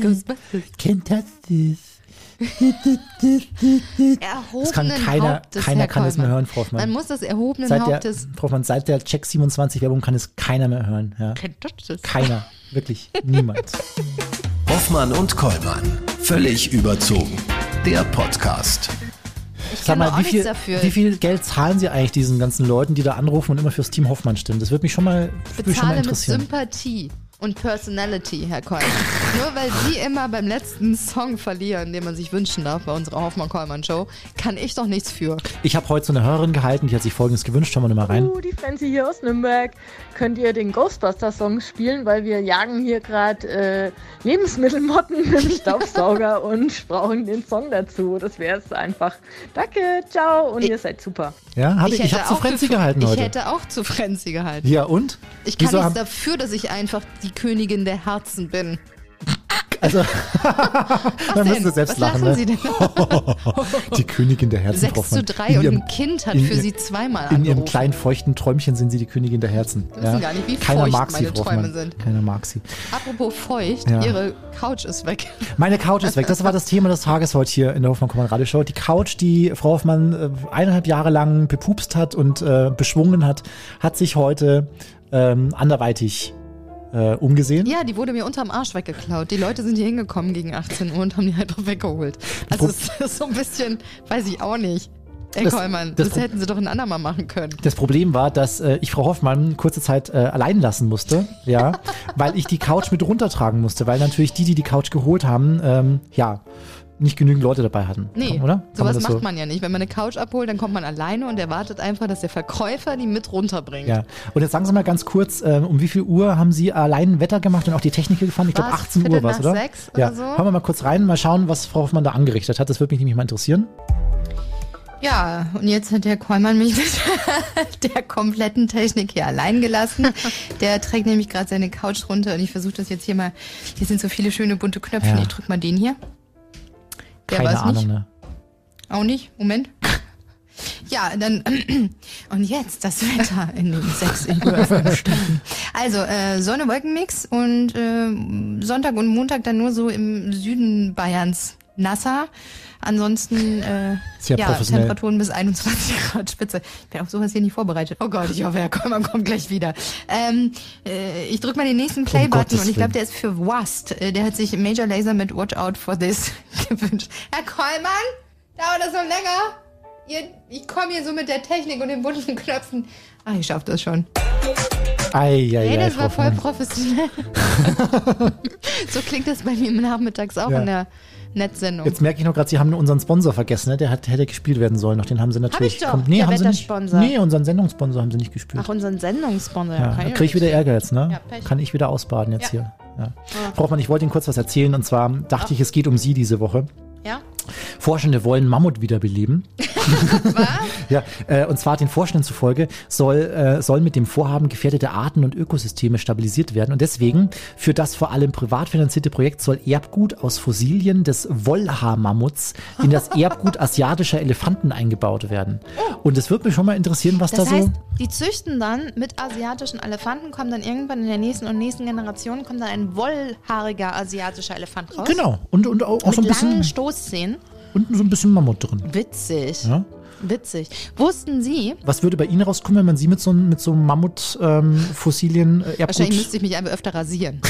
Ghostbusters. Kennt das Erhobenen Das kann keiner, Hauptes, keiner kann es mehr hören, Frau Hoffmann. Man muss das erhobenen Seit der, Hauptes. Frau Hoffmann, seit der Check 27 Werbung kann es keiner mehr hören. Ja. Kennt das? Keiner. Wirklich. Niemand. Hoffmann und Kollmann. Völlig überzogen. Der Podcast. Ich Sag kann mal, auch wie viel, dafür. wie viel Geld zahlen Sie eigentlich diesen ganzen Leuten, die da anrufen und immer fürs Team Hoffmann stimmen? Das würde mich schon mal, würde mich schon mal bezahle mit interessieren. Sympathie und Personality, Herr Kollmann. Nur weil Sie immer beim letzten Song verlieren, den man sich wünschen darf bei unserer Hoffmann-Kollmann-Show, kann ich doch nichts für. Ich habe heute so eine Hörerin gehalten, die hat sich folgendes gewünscht. Schauen wir mal rein. Uh, die Franzi hier aus Nürnberg. Könnt ihr den Ghostbuster-Song spielen, weil wir jagen hier gerade äh, Lebensmittelmotten mit dem Staubsauger und brauchen den Song dazu. Das wäre es einfach. Danke, ciao und Ich- ihr seid super. Ja, hab ich, ich, hätte habe zu auch Frenzy gehalten ich heute. hätte auch zu Frenzy gehalten. Ja, und? Ich kann Wieso nichts haben- dafür, dass ich einfach die Königin der Herzen bin. Also, man denn? müsste selbst Was lachen, lachen ne? Die Königin der Herzen. 6 Frau zu Hoffmann. 3 In und ein Kind hat in für Sie zweimal In ihrem angerufen. kleinen feuchten Träumchen sind sie die Königin der Herzen. Sie wissen gar nicht, wie Keiner feucht mag sie, meine Träume Hoffmann. sind. Keiner mag sie. Apropos feucht, Ja. Ihre Couch ist weg. Meine Couch ist weg. Das war das Thema des Tages heute hier in der Hoffmann Kommand Radio Show. Die Couch, die Frau Hoffmann äh, eineinhalb Jahre lang bepupst hat und äh, beschwungen hat, hat sich heute ähm, anderweitig äh, umgesehen. Ja, die wurde mir unterm Arsch weggeklaut. Die Leute sind hier hingekommen gegen 18 Uhr und haben die halt drauf weggeholt. Also es ist so ein bisschen, weiß ich auch nicht. Ey, Das- Kollmann, das das, hätten sie doch ein andermal machen können. Das Problem war, dass äh, ich Frau Hoffmann kurze Zeit äh, allein lassen musste, ja, weil ich die Couch mit runtertragen musste, weil natürlich die, die die Couch geholt haben, ähm, ja, nicht genügend Leute dabei hatten. Nee, oder? Kann sowas das macht so? man ja nicht. Wenn man eine Couch abholt, dann kommt man alleine und erwartet einfach, dass der Verkäufer die mit runterbringt. Ja. Und jetzt sagen Sie mal ganz kurz, ähm, um wie viel Uhr haben Sie allein Wetter gemacht und auch die Technik gefahren? Ich glaube Was? 18 Uhr Viertel war es, oder? sechs ja. oder so? Hören wir mal kurz rein, mal schauen, was Frau Hoffmann da angerichtet hat. Das würde mich nämlich mal interessieren. Ja, und jetzt hat der Kollmann mich mit der kompletten Technik hier allein gelassen. Der trägt nämlich gerade seine Couch runter und ich versuche das jetzt hier mal. Hier sind so viele schöne bunte Knöpfchen. Ja. Ich drück mal den hier. Der Keine Ahnung, nicht. ne? Auch nicht? Moment. Ja, dann und jetzt das Wetter in den sechs Stunden. Also äh, Sonne Wolkenmix und äh, Sonntag und Montag dann nur so im Süden Bayerns nasser. Ansonsten äh, Sehr ja. Temperaturen bis 21 Grad Spitze. Ich bin auf sowas hier nicht vorbereitet. Oh Gott, ich hoffe, Herr Kollmann kommt gleich wieder. Ähm, äh, ich drücke mal den nächsten Play-Button Gottes und ich glaube, der ist für Wast. Äh, der hat sich Major Laser mit Watch Out for This gewünscht. Herr Kollmann, dauert das noch länger? Ihr, ich komme hier so mit der Technik und den bunten Knöpfen. Ah, ich schaff das schon. Ei, ei, Hey, ei, das Frau war voll professionell. so klingt das bei mir nachmittags auch Ja. in der Netzsendung. Jetzt merke ich noch gerade, Sie haben unseren Sponsor vergessen, ne? Der hat, hätte gespielt werden sollen. Noch den haben Sie natürlich. ich doch, Kommt- nee, der haben Sie nicht. Nee, unseren Sendungssponsor haben Sie nicht gespielt. Ach, unseren Sendungssponsor. Ja, kriege ich wieder Ärger jetzt, ne? Ja. Kann ich wieder ausbaden jetzt Ja. hier. Ja. Frau Hoffmann, ich wollte Ihnen kurz was erzählen und zwar dachte ich, es geht um Sie diese Woche. Ja? Forschende wollen Mammut wiederbeleben. ja, äh, und zwar den Forschenden zufolge soll, äh, sollen mit dem Vorhaben gefährdete Arten und Ökosysteme stabilisiert werden. Und deswegen für das vor allem privat finanzierte Projekt soll Erbgut aus Fossilien des Wollhaarmammuts in das Erbgut asiatischer Elefanten eingebaut werden. Und es würde mich schon mal interessieren, was Oh. Das da heißt, so. die züchten dann mit asiatischen Elefanten, kommt dann irgendwann in der nächsten und nächsten Generation kommt dann ein wollhaariger asiatischer Elefant raus. Genau. Und, und auch, auch so ein bisschen. Stoßzähnen. Unten so ein bisschen Mammut drin. Witzig. Ja? Witzig. Wussten Sie, Was würde bei Ihnen rauskommen, wenn man Sie mit so, einem- mit so Mammut-Fossilien äh, Erbgut... wahrscheinlich müsste ich mich einfach öfter rasieren.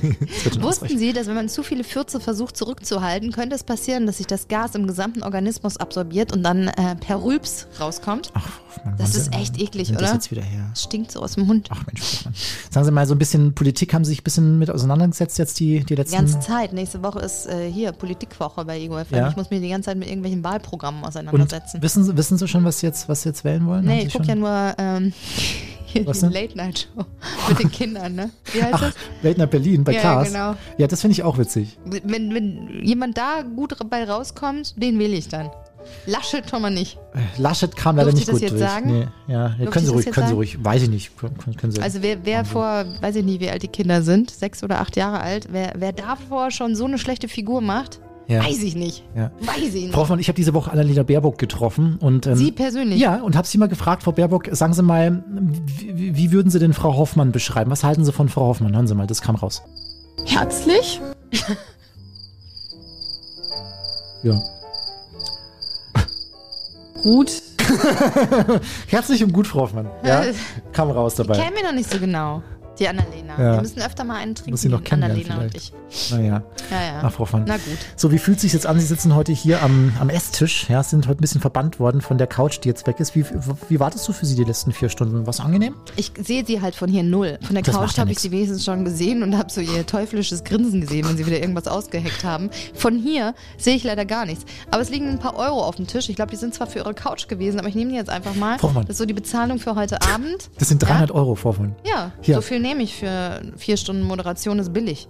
Wussten. Sie, dass wenn man zu viele Fürze versucht zurückzuhalten, könnte es passieren, dass sich das Gas im gesamten Organismus absorbiert und dann äh, per Rülps rauskommt? Ach, Hoffmann, Das ist echt eklig, sind Das oder? jetzt wieder her. Das stinkt so aus dem Mund. Ach Mensch, Hoffmann. Sagen Sie mal, so ein bisschen Politik haben Sie sich ein bisschen mit auseinandergesetzt jetzt die, die Die letzten... ganze Zeit. Nächste Woche ist äh, hier Politikwoche bei Ego FM. Ja. Ich muss mich die ganze Zeit mit irgendwelchen Wahlprogrammen Und auseinandersetzen. wissen, Sie- wissen Sie schon, was Sie jetzt, was Sie jetzt wählen wollen? Nee, Sie ich gucke ja nur ähm, hier Was die? Late-Night-Show mit den Kindern, ne? Wie heißt Ach, das? Late Night Berlin bei Ja, Klaas. genau. Ja, das finde ich auch witzig. Wenn, wenn jemand da gut bei rauskommt, den wähle ich dann. Laschet schon mal nicht. Äh, Laschet kam leider nicht gut durch. sagen? Nee, ja, ja, können Sie ruhig, können Sie sagen? ruhig. Weiß ich nicht. Können, können Sie. Also wer, wer vor, weiß ich nicht, wie alt die Kinder sind, sechs oder acht Jahre alt, wer, wer davor schon so eine schlechte Figur macht, Ja. weiß ich nicht. Ja. Weiß ich nicht. Frau Hoffmann, ich habe diese Woche Annalena Baerbock getroffen und ähm, Sie persönlich? Ja, und habe sie mal gefragt, Frau Baerbock, sagen Sie mal, wie, wie würden Sie denn Frau Hoffmann beschreiben? Was halten Sie von Frau Hoffmann? Hören Sie mal, das kam raus. Herzlich. Ja. Gut. Herzlich und gut, Frau Hoffmann. Ja, kam raus dabei. Kennen wir noch nicht so genau, die Annalena. Ja. Wir müssen öfter mal einen trinken. Muss sie noch kennenlernen Annalena und ich. Naja, Ja, ja. ach, Frau Hoffmann. Na gut. So, wie fühlt sich jetzt an? Sie sitzen heute hier am, am Esstisch, ja, sind heute ein bisschen verbannt worden von der Couch, die jetzt weg ist. Wie, wie war das so für Sie die letzten vier Stunden? Was angenehm? Ich sehe sie halt von hier null. Von der Das Couch ja habe ich sie wenigstens schon gesehen und habe so ihr teuflisches Grinsen gesehen, wenn sie wieder irgendwas ausgeheckt haben. Von hier sehe ich leider gar nichts. Aber es liegen ein paar Euro auf dem Tisch. Ich glaube, die sind zwar für ihre Couch gewesen, aber ich nehme die jetzt einfach mal. Frau Mann. Das ist so die Bezahlung für heute Abend. Das sind 300 Euro, Frau Hoffmann. Ja, Hier. so viel nehme ich für vier Stunden Moderation, ist billig.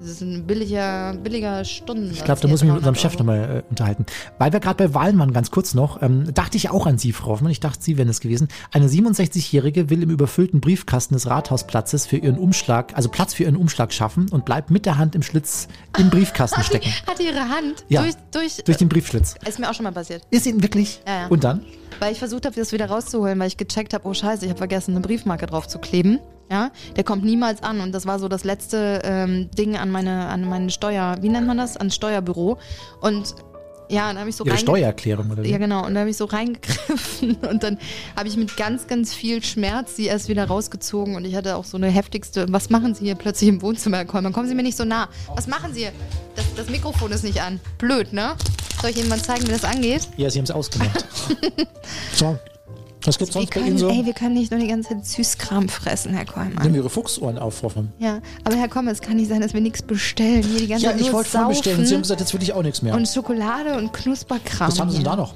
Das ist ein billiger, billiger Stunden. Ich glaube, da muss ich mich mit unserem Chef nochmal äh, unterhalten. Weil wir gerade bei Wahlen waren, ganz kurz noch, ähm, dachte ich auch an Sie, Frau Hoffmann. Ich dachte, Sie wären es gewesen. Eine 67-Jährige will im überfüllten Briefkasten des Rathausplatzes für ihren Umschlag, also Platz für ihren Umschlag schaffen und bleibt mit der Hand im Schlitz im Briefkasten stecken. Hat ihre Hand Ja. durch, durch, Durch den Briefschlitz. Ist mir auch schon mal passiert. Ist Ihnen wirklich? Ja, ja. Und dann? Weil ich versucht habe, das wieder rauszuholen, weil ich gecheckt habe, oh scheiße, ich habe vergessen, eine Briefmarke drauf zu kleben. Ja, der kommt niemals an und das war so das letzte ähm, Ding an meine, an meine Steuer, wie nennt man das? An Steuerbüro. Und ja, dann habe ich so Ihre Steuererklärung oder wie? Ja, genau. Und da habe ich so reingegriffen und dann habe ich mit ganz, ganz viel Schmerz sie erst wieder rausgezogen und ich hatte auch so eine heftigste, was machen Sie hier plötzlich im Wohnzimmer, Herr Kollmann? Kommen Sie mir nicht so nah. Was machen Sie hier? Das, das Mikrofon ist nicht an. Blöd, ne? Soll ich Ihnen mal zeigen, wie das angeht? Ja, Sie haben es ausgemacht. so, was gibt's Wir sonst bei können, Ihnen so? ey, wir können nicht nur die ganze Zeit Süßkram fressen, Herr Kollmann. Nehmen Ihre Fuchsohren auf, Frau Hoffmann. Ja, aber Herr Kollmann, es kann nicht sein, dass wir nichts bestellen. Hier die ganze Ja, Zeit ich wollte voll bestellen. Sie haben gesagt, jetzt will ich auch nichts mehr. und Schokolade und Knusperkram. Was haben Sie denn da noch?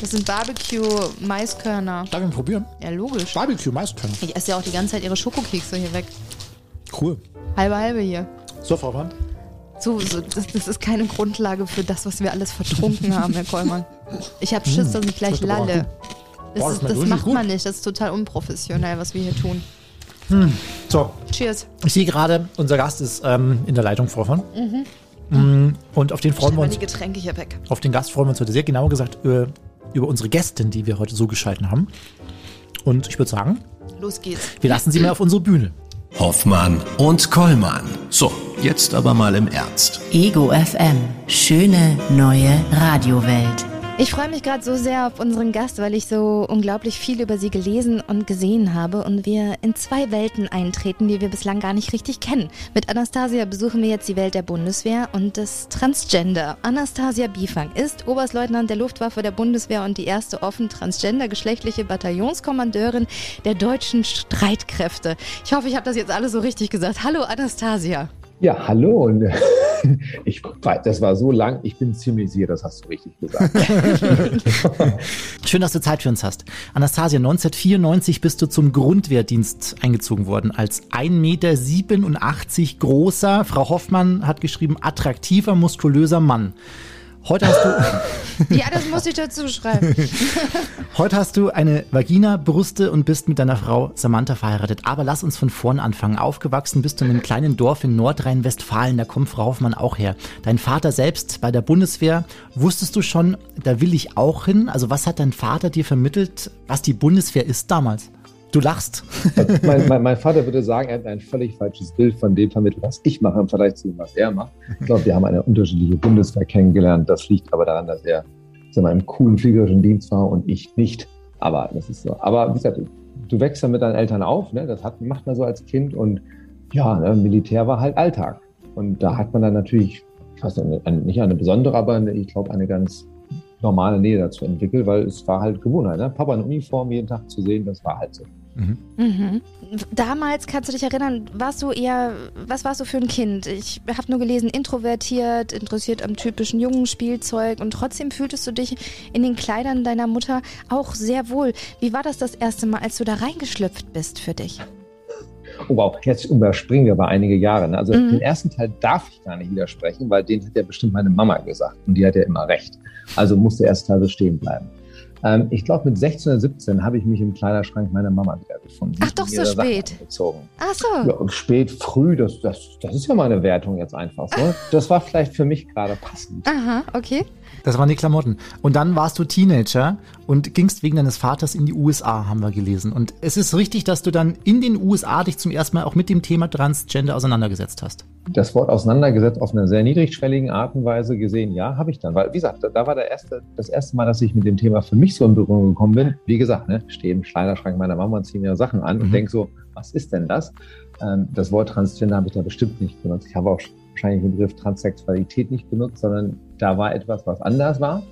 Das sind Barbecue-Maiskörner. Darf ich mal probieren? Ja, logisch. Barbecue, Maiskörner. Ich esse ja auch die ganze Zeit ihre Schokokekse hier weg. Cool. Halbe, halbe hier. So, Frau Hoffmann. So, so das, das ist keine Grundlage für das, was wir alles vertrunken haben, Herr Kollmann. Ich habe Schiss, dass ich gleich lalle. Boah, Das, das ist, das macht gut. man nicht. Das ist total unprofessionell, was wir hier tun. So, Cheers. ich sehe gerade, unser Gast ist ähm, in der Leitung, Frau Hoffmann. Mhm. Und auf den freuen wir uns. die Getränke hier weg. Auf den Gast freuen wir uns heute sehr genau gesagt über, über unsere Gästin, die wir heute so geschalten haben. Und ich würde sagen, Los geht's. wir lassen sie mal auf unsere Bühne. Hoffmann und Kollmann. So, jetzt aber mal im Ernst. Ego FM. Schöne neue Radiowelt. Ich freue mich gerade so sehr auf unseren Gast, weil ich so unglaublich viel über sie gelesen und gesehen habe und wir in zwei Welten eintreten, die wir bislang gar nicht richtig kennen. Mit Anastasia besuchen wir jetzt die Welt der Bundeswehr und des Transgender. Anastasia Biefang ist Oberstleutnant der Luftwaffe der Bundeswehr und die erste offen transgender geschlechtliche Bataillonskommandeurin der deutschen Streitkräfte. Ich hoffe, ich habe das jetzt alles so richtig gesagt. Hallo Anastasia. Ja, hallo. ich, das war so lang, ich bin ziemlich sicher, das hast du richtig gesagt. Schön, dass du Zeit für uns hast. Anastasia, 1994 bist du zum Grundwehrdienst eingezogen worden als 1,87 Meter großer, Frau Hoffmann hat geschrieben, attraktiver, muskulöser Mann. Heute hast du, Ja, das muss ich dazu schreiben. heute hast du eine Vagina, Brüste und bist mit deiner Frau Samantha verheiratet. Aber lass uns von vorn anfangen. Aufgewachsen bist du in einem kleinen Dorf in Nordrhein-Westfalen. Da kommt Frau Hoffmann auch her. Dein Vater selbst bei der Bundeswehr. Wusstest du schon, da will ich auch hin? Also was hat dein Vater dir vermittelt, was die Bundeswehr ist damals? Du lachst. mein, mein, mein Vater würde sagen, er hat ein völlig falsches Bild von dem vermittelt, was ich mache im Vergleich zu dem, was er macht. Ich glaube, wir haben eine unterschiedliche Bundeswehr kennengelernt. Das liegt aber daran, dass er wir, im coolen fliegerischen Dienst war und ich nicht. Aber das ist so. Aber wie gesagt, du wächst ja mit deinen Eltern auf. Ne? Das hat, macht man so als Kind. Und ja, ne, Militär war halt Alltag. Und da hat man dann natürlich fast eine, eine, nicht eine besondere, aber eine, ich glaube, eine ganz normale Nähe dazu entwickelt, weil es war halt Gewohnheit. Ne? Papa in Uniform jeden Tag zu sehen, das war halt so. Mhm. Damals kannst du dich erinnern, warst du eher, was warst du für ein Kind? Ich habe nur gelesen, introvertiert, interessiert am typischen jungen Spielzeug und trotzdem fühltest du dich in den Kleidern deiner Mutter auch sehr wohl. Wie war das das erste Mal, als du da reingeschlüpft bist für dich? Oh wow, jetzt überspringen wir aber einige Jahre. Ne? Also Mhm. den ersten Teil darf ich gar nicht widersprechen, weil den hat ja bestimmt meine Mama gesagt und die hat ja immer recht. Also muss der erste Teil so stehen bleiben. Ähm, ich glaube, mit 16 oder 17 habe ich mich im Kleiderschrank meiner Mama wiedergefunden. Ach, Die doch so spät. Ach so. Ja, spät, früh, das, das, das ist ja meine Wertung jetzt einfach so. Das war vielleicht für mich gerade passend. Aha, okay. Das waren die Klamotten. Und dann warst du Teenager und gingst wegen deines Vaters in die USA, haben wir gelesen. Und es ist richtig, dass du dann in den USA dich zum ersten Mal auch mit dem Thema Transgender auseinandergesetzt hast. Das Wort auseinandergesetzt auf einer sehr niedrigschwelligen Art und Weise gesehen, ja, habe ich dann. Weil, wie gesagt, da, war der erste, das erste Mal, dass ich mit dem Thema für mich so in Berührung gekommen bin. Wie gesagt, ne, stehe im Kleiderschrank meiner Mama und ziehe mir Sachen an mhm. und denke so, was ist denn das? Ähm, das Wort Transgender habe ich da bestimmt nicht benutzt. Ich habe auch wahrscheinlich den Begriff Transsexualität nicht benutzt, sondern da war etwas, was anders war,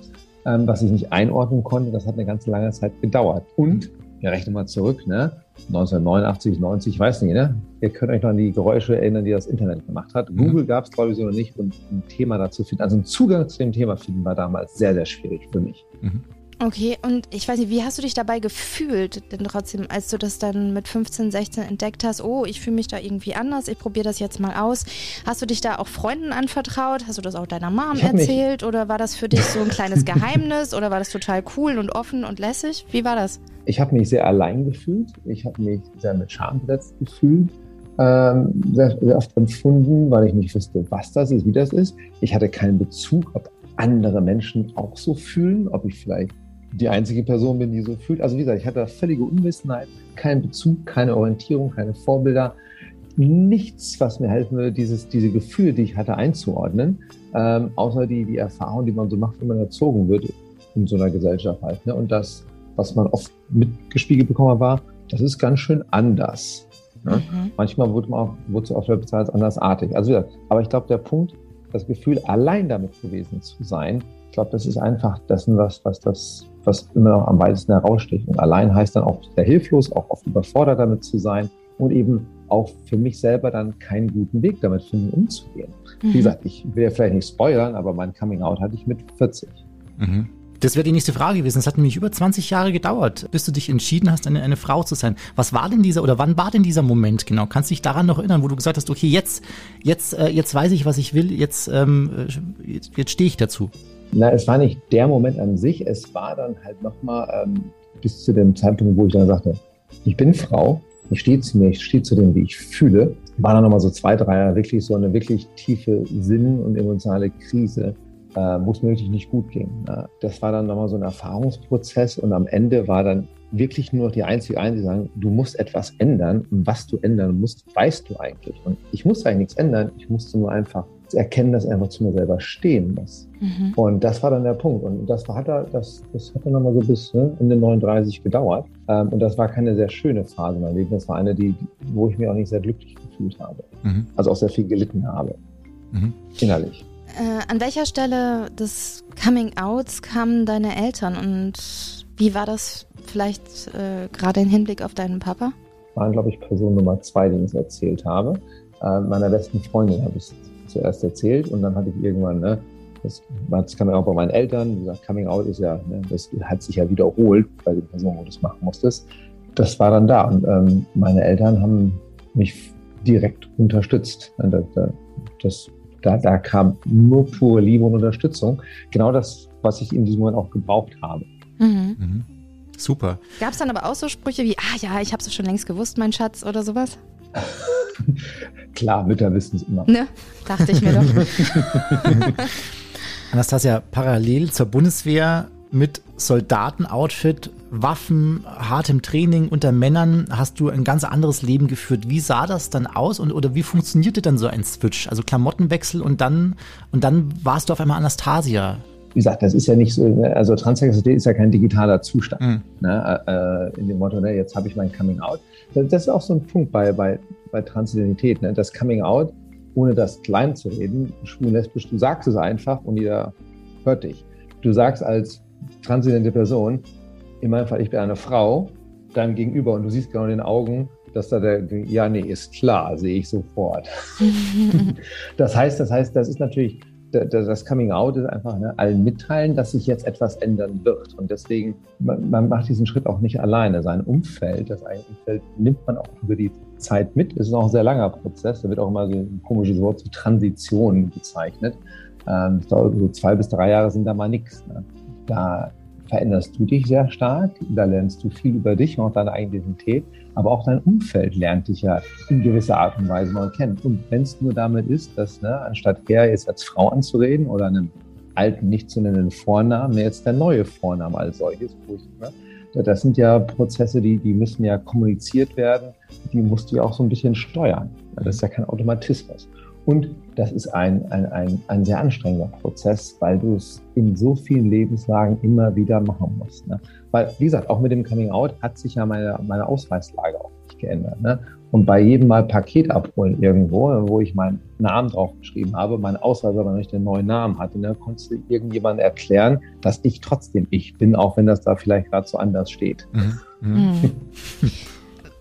ähm, was ich nicht einordnen konnte. Das hat eine ganz lange Zeit gedauert. Und, wir rechnen mal zurück, ne? 1989, 90, ich weiß nicht, ne? Ihr könnt euch noch an die Geräusche erinnern, die das Internet gemacht hat. Mhm. Google gab es, glaube ich, so noch nicht. Und ein Thema dazu finden, also ein Zugang zu dem Thema finden, war damals sehr, sehr schwierig für mich. Mhm. Okay, und ich weiß nicht, wie hast du dich dabei gefühlt, denn trotzdem, als du das dann mit 15, 16 entdeckt hast, oh, ich fühle mich da irgendwie anders, ich probiere das jetzt mal aus. Hast du dich da auch Freunden anvertraut? Hast du das auch deiner Mom erzählt? Oder war das für dich so ein kleines Geheimnis? Oder war das total cool und offen und lässig? Wie war das? Ich habe mich sehr allein gefühlt. Ich habe mich sehr mit Scham besetzt gefühlt. Ähm, sehr, sehr oft empfunden, weil ich nicht wusste, was das ist, wie das ist. Ich hatte keinen Bezug, ob andere Menschen auch so fühlen, ob ich vielleicht die einzige Person bin, die so fühlt. Also wie gesagt, ich hatte völlige Unwissenheit, keinen Bezug, keine Orientierung, keine Vorbilder, nichts, was mir helfen würde, dieses, diese Gefühle, die ich hatte, einzuordnen, ähm, außer die, die Erfahrung, die man so macht, wenn man erzogen wird in so einer Gesellschaft halt. Ne? Und das, was man oft mitgespiegelt bekommen war, das ist ganz schön anders. Ne? Mhm. Manchmal wurde man auch, wurde es auch bezahlt als andersartig. Also wieder, aber ich glaube, der Punkt, das Gefühl, allein damit gewesen zu sein, ich glaube, das ist einfach dessen, was, was das was immer noch am weitesten heraussticht. Und allein heißt dann auch sehr hilflos, auch oft überfordert damit zu sein und eben auch für mich selber dann keinen guten Weg damit finden, umzugehen. Mhm. Wie gesagt, ich will ja vielleicht nicht spoilern, aber mein Coming Out hatte ich mit 40. Mhm. Das wäre die nächste Frage gewesen. Es hat nämlich über 20 Jahre gedauert, bis du dich entschieden hast, eine, eine Frau zu sein. Was war denn dieser oder wann war denn dieser Moment genau? Kannst du dich daran noch erinnern, wo du gesagt hast, okay, jetzt, jetzt, äh, jetzt weiß ich, was ich will, jetzt, ähm, äh, jetzt, jetzt stehe ich dazu? Na, es war nicht der Moment an sich, es war dann halt nochmal ähm, bis zu dem Zeitpunkt, wo ich dann sagte, ich bin Frau, ich stehe zu mir, ich stehe zu dem, wie ich fühle. War dann nochmal so zwei, drei Jahre wirklich so eine wirklich tiefe Sinn- und emotionale Krise, äh, wo es mir wirklich nicht gut ging. Äh, das war dann nochmal so ein Erfahrungsprozess und am Ende war dann wirklich nur noch die einzige eine, die sagen, du musst etwas ändern und was du ändern musst, weißt du eigentlich. Und ich musste eigentlich nichts ändern, ich musste nur einfach erkennen, dass er einfach zu mir selber stehen muss. Mhm. Und das war dann der Punkt. Und das hat er, das, das hat dann nochmal so bis ne, Ende 39 gedauert. Ähm, und das war keine sehr schöne Phase in meinem Leben. Das war eine, die, wo ich mich auch nicht sehr glücklich gefühlt habe. Mhm. Also auch sehr viel gelitten habe. Mhm. Innerlich. Äh, an welcher Stelle des Coming Outs kamen deine Eltern und wie war das vielleicht äh, gerade im Hinblick auf deinen Papa? Waren, glaube ich, Person Nummer zwei, die ich es erzählt habe. Äh, meiner besten Freundin habe ich zuerst erzählt und dann hatte ich irgendwann, ne, das, das kam ja auch bei meinen Eltern, wie gesagt, Coming Out ist ja, ne, das hat sich ja wiederholt bei den Personen, wo du es machen musstest. Das war dann da und ähm, meine Eltern haben mich direkt unterstützt. Das, das, da, da kam nur pure Liebe und Unterstützung. Genau das, was ich in diesem Moment auch gebraucht habe. Mhm. Mhm. Super. Gab es dann aber auch so Sprüche wie, ah ja, ich habe es schon längst gewusst, mein Schatz oder sowas? Klar, Mütter wissen es immer. Ne, dachte ich mir doch. Anastasia, parallel zur Bundeswehr mit Soldatenoutfit, Waffen, hartem Training unter Männern hast du ein ganz anderes Leben geführt. Wie sah das dann aus und oder wie funktionierte dann so ein Switch? Also Klamottenwechsel und dann und dann warst du auf einmal Anastasia. Wie gesagt, das ist ja nicht so, ne, also Transsexualität ist ja kein digitaler Zustand. Mhm. Ne, äh, in dem Motto, ne, jetzt habe ich mein Coming Out. Das ist auch so ein Punkt bei, bei, bei Transidentität, ne? das Coming Out, ohne das klein zu reden, schwul, lesbisch, du sagst es einfach und jeder hört dich. Du sagst als transidente Person, in meinem Fall, ich bin eine Frau, deinem Gegenüber und du siehst genau in den Augen, dass da der, ja, nee, ist klar, sehe ich sofort. das heißt, das heißt, das ist natürlich das Coming Out ist einfach ne, allen mitteilen, dass sich jetzt etwas ändern wird. Und deswegen, man, man, macht diesen Schritt auch nicht alleine. Sein Umfeld, das eigene Umfeld, nimmt man auch über die Zeit mit. Es ist auch ein sehr langer Prozess. Da wird auch immer so ein komisches Wort zu Transition bezeichnet. Ähm, so zwei bis drei Jahre sind da mal nichts. Ne? Da veränderst du dich sehr stark, da lernst du viel über dich und auch deine Identität, aber auch dein Umfeld lernt dich ja in gewisser Art und Weise mal kennen. Und wenn es nur damit ist, dass ne, anstatt er jetzt als Frau anzureden oder einem alten, nicht zu nennenden Vornamen jetzt der neue Vorname als solches. Ne? Das sind ja Prozesse, die, die müssen ja kommuniziert werden, die musst du ja auch so ein bisschen steuern. Das ist ja kein Automatismus. Und das ist ein, ein, ein, ein sehr anstrengender Prozess, weil du es in so vielen Lebenslagen immer wieder machen musst. Ne? Weil, wie gesagt, auch mit dem Coming Out hat sich ja meine, meine Ausweislage auch nicht geändert. Ne? Und bei jedem Mal Paket abholen irgendwo, wo ich meinen Namen draufgeschrieben habe, mein Ausweis aber nicht den neuen Namen hatte, ne, konntest du irgendjemandem erklären, dass ich trotzdem ich bin, auch wenn das da vielleicht gerade so anders steht. Mhm. Mhm.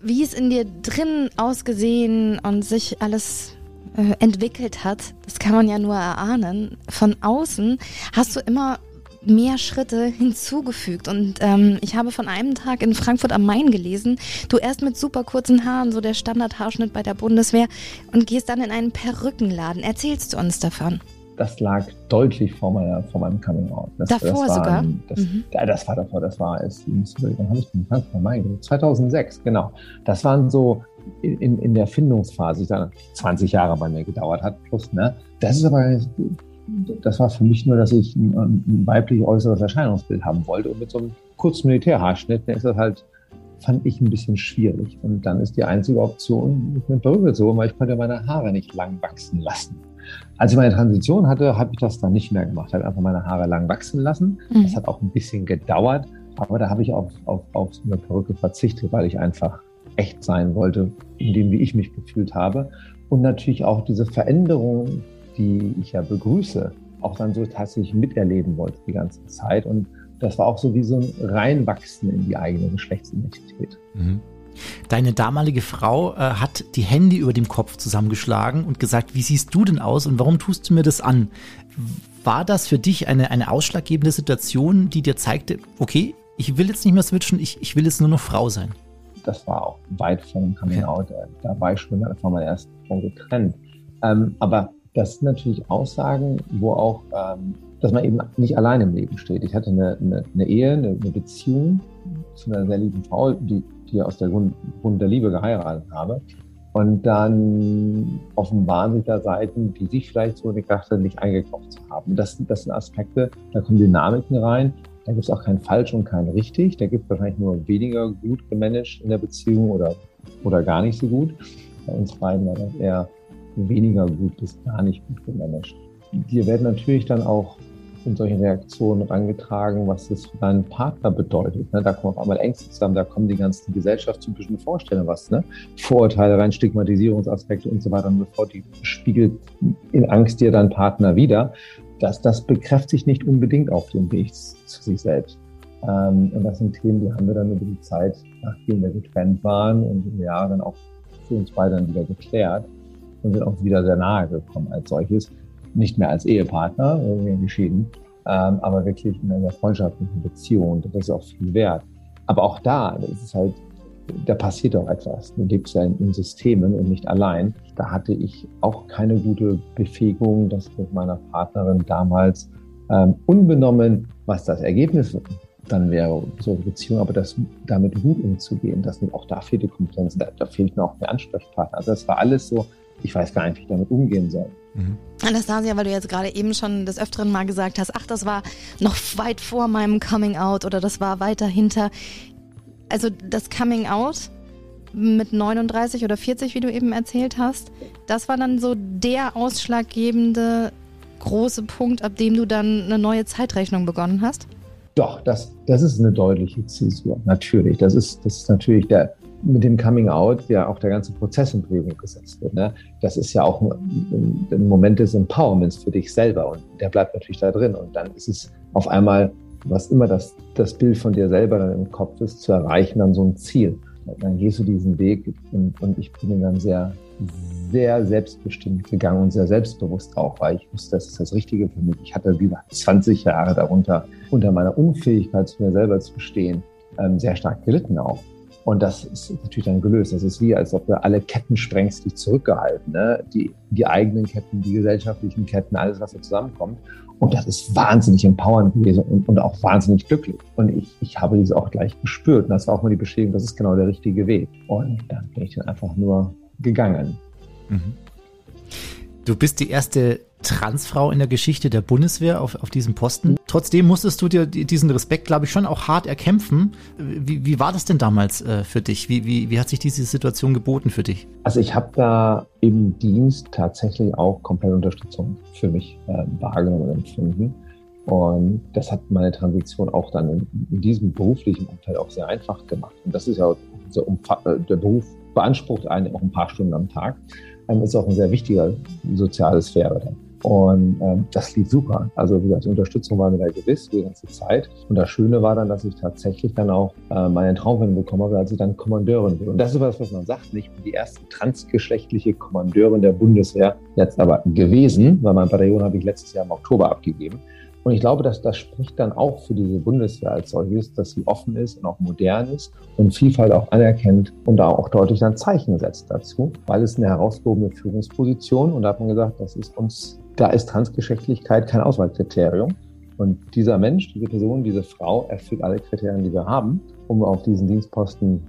Wie es in dir drin ausgesehen und sich alles äh, entwickelt hat, das kann man ja nur erahnen. Von außen hast du immer mehr Schritte hinzugefügt. Und ähm, ich habe von einem Tag in Frankfurt am Main gelesen, du erst mit super kurzen Haaren, so der Standardhaarschnitt bei der Bundeswehr, und gehst dann in einen Perückenladen. Erzählst du uns davon? Das lag deutlich vor, meiner, vor meinem Coming Out. Das, davor das war, sogar? Das, mhm. ja, das war davor, das war es. Wann habe ich den Frankfurt am Main? 2006, genau. Das waren so in, in der Findungsphase, die dann 20 Jahre bei mir gedauert hat, plus, ne? Das ist aber das war für mich nur, dass ich ein, ein weiblich äußeres Erscheinungsbild haben wollte. Und mit so einem kurzen Militärhaarschnitt, der ist das halt, fand ich ein bisschen schwierig. Und dann ist die einzige Option mit einer Perücke so, weil ich konnte meine Haare nicht lang wachsen lassen. Als ich meine Transition hatte, habe ich das dann nicht mehr gemacht. Ich habe einfach meine Haare lang wachsen lassen. Mhm. Das hat auch ein bisschen gedauert, aber da habe ich auf, auf, auf eine Perücke verzichtet, weil ich einfach echt sein wollte, in dem, wie ich mich gefühlt habe. Und natürlich auch diese Veränderung die ich ja begrüße, auch dann so tatsächlich miterleben wollte die ganze Zeit. Und das war auch so wie so ein Reinwachsen in die eigene Geschlechtsidentität. Mhm. Deine damalige Frau äh, hat die Hände über dem Kopf zusammengeschlagen und gesagt, wie siehst du denn aus und warum tust du mir das an? War das für dich eine, eine ausschlaggebende Situation, die dir zeigte, okay, ich will jetzt nicht mehr switchen, ich, ich will jetzt nur noch Frau sein? Das war auch weit vor dem Coming Out. Da war ich schon von meiner ersten Frau getrennt. Ähm, aber das sind natürlich Aussagen, wo auch, ähm, dass man eben nicht allein im Leben steht. Ich hatte eine, eine, eine Ehe, eine, eine, Beziehung zu einer sehr lieben Frau, die, die aus der Grund, Grund der Liebe geheiratet habe. Und dann offenbaren sich da Seiten, die sich vielleicht so gedacht haben, nicht eingekauft zu haben. Das, das sind Aspekte, da kommen Dynamiken rein. Da gibt es auch kein falsch und kein richtig. Da gibt es wahrscheinlich nur weniger gut gemanagt in der Beziehung oder, oder gar nicht so gut. Bei uns beiden war das eher weniger gut bis gar nicht gut gemanagt. Dir werden natürlich dann auch in solchen Reaktionen rangetragen, was das für deinen Partner bedeutet. Ne? Da kommen auf einmal Ängste zusammen, da kommen die ganzen gesellschaftstypischen Vorstellungen, was, ne? Vorurteile rein, Stigmatisierungsaspekte und so weiter und so fort, die spiegelt in Angst dir dein Partner wieder. Das, das bekräftigt sich nicht unbedingt auf dem Weg zu sich selbst. Ähm, und das sind Themen, die haben wir dann über die Zeit, nachdem wir getrennt waren und im Jahr dann auch für uns beide dann wieder geklärt und sind auch wieder sehr nahe gekommen als solches. Nicht mehr als Ehepartner, irgendwie geschieden, ähm, aber wirklich in einer freundschaftlichen Beziehung. Das ist auch viel wert. Aber auch da, das ist halt, da passiert auch etwas. Du lebst ja in, in Systemen und nicht allein. Da hatte ich auch keine gute Befähigung, das mit meiner Partnerin damals ähm, unbenommen, was das Ergebnis dann wäre, so eine Beziehung, aber das, damit gut umzugehen, das sind auch da fehlt die Kompetenz, da, da fehlt mir auch der Ansprechpartner. Also das war alles so ich weiß gar nicht, wie ich damit umgehen soll. Mhm. Anastasia, weil du jetzt gerade eben schon des Öfteren mal gesagt hast, ach, das war noch weit vor meinem Coming Out oder das war weiter hinter. Also das Coming Out mit 39 oder 40, wie du eben erzählt hast, das war dann so der ausschlaggebende große Punkt, ab dem du dann eine neue Zeitrechnung begonnen hast? Doch, das, das ist eine deutliche Zäsur, natürlich. Das ist, das ist natürlich der, mit dem Coming Out ja auch der ganze Prozess in Bewegung gesetzt wird. Ne? Das ist ja auch ein, ein, Moment des Empowerments für dich selber und der bleibt natürlich da drin. Und dann ist es auf einmal, was immer das, das Bild von dir selber dann im Kopf ist, zu erreichen, dann so ein Ziel. Dann gehst du diesen Weg und, und ich bin dann sehr, sehr selbstbestimmt gegangen und sehr selbstbewusst auch, weil ich wusste, das ist das Richtige für mich. Ich hatte über 20 Jahre darunter, unter meiner Unfähigkeit zu mir selber zu stehen, ähm, sehr stark gelitten auch. Und das ist natürlich dann gelöst. Das ist wie, als ob du alle Ketten sprengst, die zurückgehalten. Ne? Die, die eigenen Ketten, die gesellschaftlichen Ketten, alles, was da zusammenkommt. Und das ist wahnsinnig empowernd gewesen und, und auch wahnsinnig glücklich. Und ich, ich habe dieses auch gleich gespürt. Und das war auch mal die Bestätigung, das ist genau der richtige Weg. Und dann bin ich dann einfach nur gegangen. Mhm. Du bist die erste Transfrau in der Geschichte der Bundeswehr auf, auf diesem Posten. Trotzdem musstest du dir diesen Respekt, glaube ich, schon auch hart erkämpfen. Wie, wie war das denn damals äh, für dich? Wie, wie, wie hat sich diese Situation geboten für dich? Also ich habe da im Dienst tatsächlich auch komplette Unterstützung für mich äh, wahrgenommen und empfunden. Und das hat meine Transition auch dann in, in, diesem beruflichen Umfeld auch sehr einfach gemacht. Und das ist ja so äh, der Beruf beansprucht einen auch ein paar Stunden am Tag. Ähm, ist auch ein sehr wichtiger soziale Sphäre dann. Und ähm, das lief super. Also wie gesagt, die Unterstützung war mir da gewiss die ganze Zeit. Und das Schöne war dann, dass ich tatsächlich dann auch äh, meinen Traumfilm bekommen habe, als ich dann Kommandeurin wurde. Und das ist was, was man sagt. Ich bin die erste transgeschlechtliche Kommandeurin der Bundeswehr jetzt aber gewesen, weil mein Bataillon habe ich letztes Jahr im Oktober abgegeben. Und ich glaube, dass das spricht dann auch für diese Bundeswehr als solches, dass sie offen ist und auch modern ist und Vielfalt auch anerkennt und da auch deutlich dann Zeichen setzt dazu, weil es eine herausgehobene Führungsposition und da hat man gesagt, das ist uns, da ist Transgeschlechtlichkeit kein Auswahlkriterium. Und dieser Mensch, diese Person, diese Frau erfüllt alle Kriterien, die wir haben, um auf diesen Dienstposten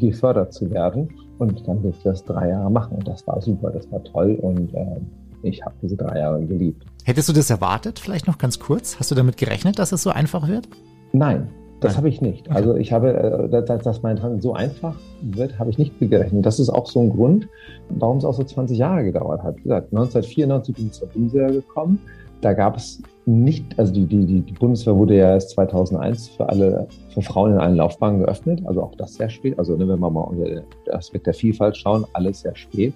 gefördert zu werden. Und dann durfte ich das drei Jahre machen. Und das war super, das war toll. Und äh, ich habe diese drei Jahre geliebt. Hättest du das erwartet, vielleicht noch ganz kurz? Hast du damit gerechnet, dass es so einfach wird? Nein, das habe ich nicht. Also ich habe, äh, dass, dass mein Transit so einfach wird, habe ich nicht gerechnet. Das ist auch so ein Grund, warum es auch so 20 Jahre gedauert hat. Wie gesagt, 1994 bin ich zur Bundeswehr gekommen. Da gab es nicht, also die, die, die Bundeswehr wurde ja erst 2001 für alle, für Frauen in allen Laufbahnen geöffnet. Also auch das sehr spät. Also ne, wenn wir mal unter den Aspekt der Vielfalt schauen, alles sehr spät.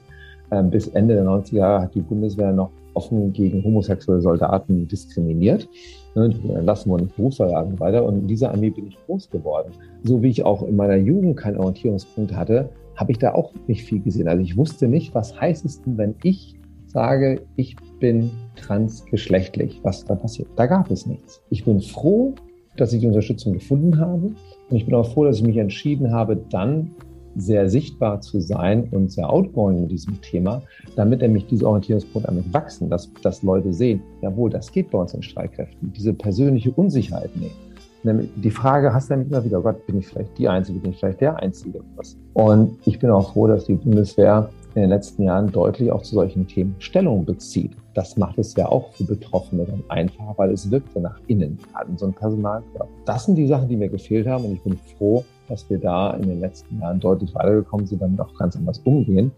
Ähm, bis Ende der 90er Jahre hat die Bundeswehr noch offen gegen homosexuelle Soldaten diskriminiert. Ne, dann lassen wir nicht Berufsverlagen weiter. Und in dieser Armee bin ich groß geworden. So wie ich auch in meiner Jugend keinen Orientierungspunkt hatte, habe ich da auch nicht viel gesehen. Also ich wusste nicht, was heißt es denn, wenn ich sage, ich bin transgeschlechtlich, was da passiert. Da gab es nichts. Ich bin froh, dass ich die Unterstützung gefunden habe. Und ich bin auch froh, dass ich mich entschieden habe, dann sehr sichtbar zu sein und sehr outgoing mit diesem Thema, damit nämlich diese Orientierungspunkte damit wachsen, dass, dass Leute sehen, jawohl, das geht bei uns in Streitkräften, diese persönliche Unsicherheit nehmen. Die Frage hast du nämlich immer wieder, oh Gott, bin ich vielleicht die Einzige, bin ich vielleicht der Einzige? Und ich bin auch froh, dass die Bundeswehr in den letzten Jahren deutlich auch zu solchen Themen Stellung bezieht. Das macht es ja auch für Betroffene dann einfacher, weil es wirkt ja nach innen, in so einem Personalkörper. Das sind die Sachen, die mir gefehlt haben und ich bin froh, dass wir da in den letzten Jahren deutlich weitergekommen sind, damit auch ganz anders umgehen.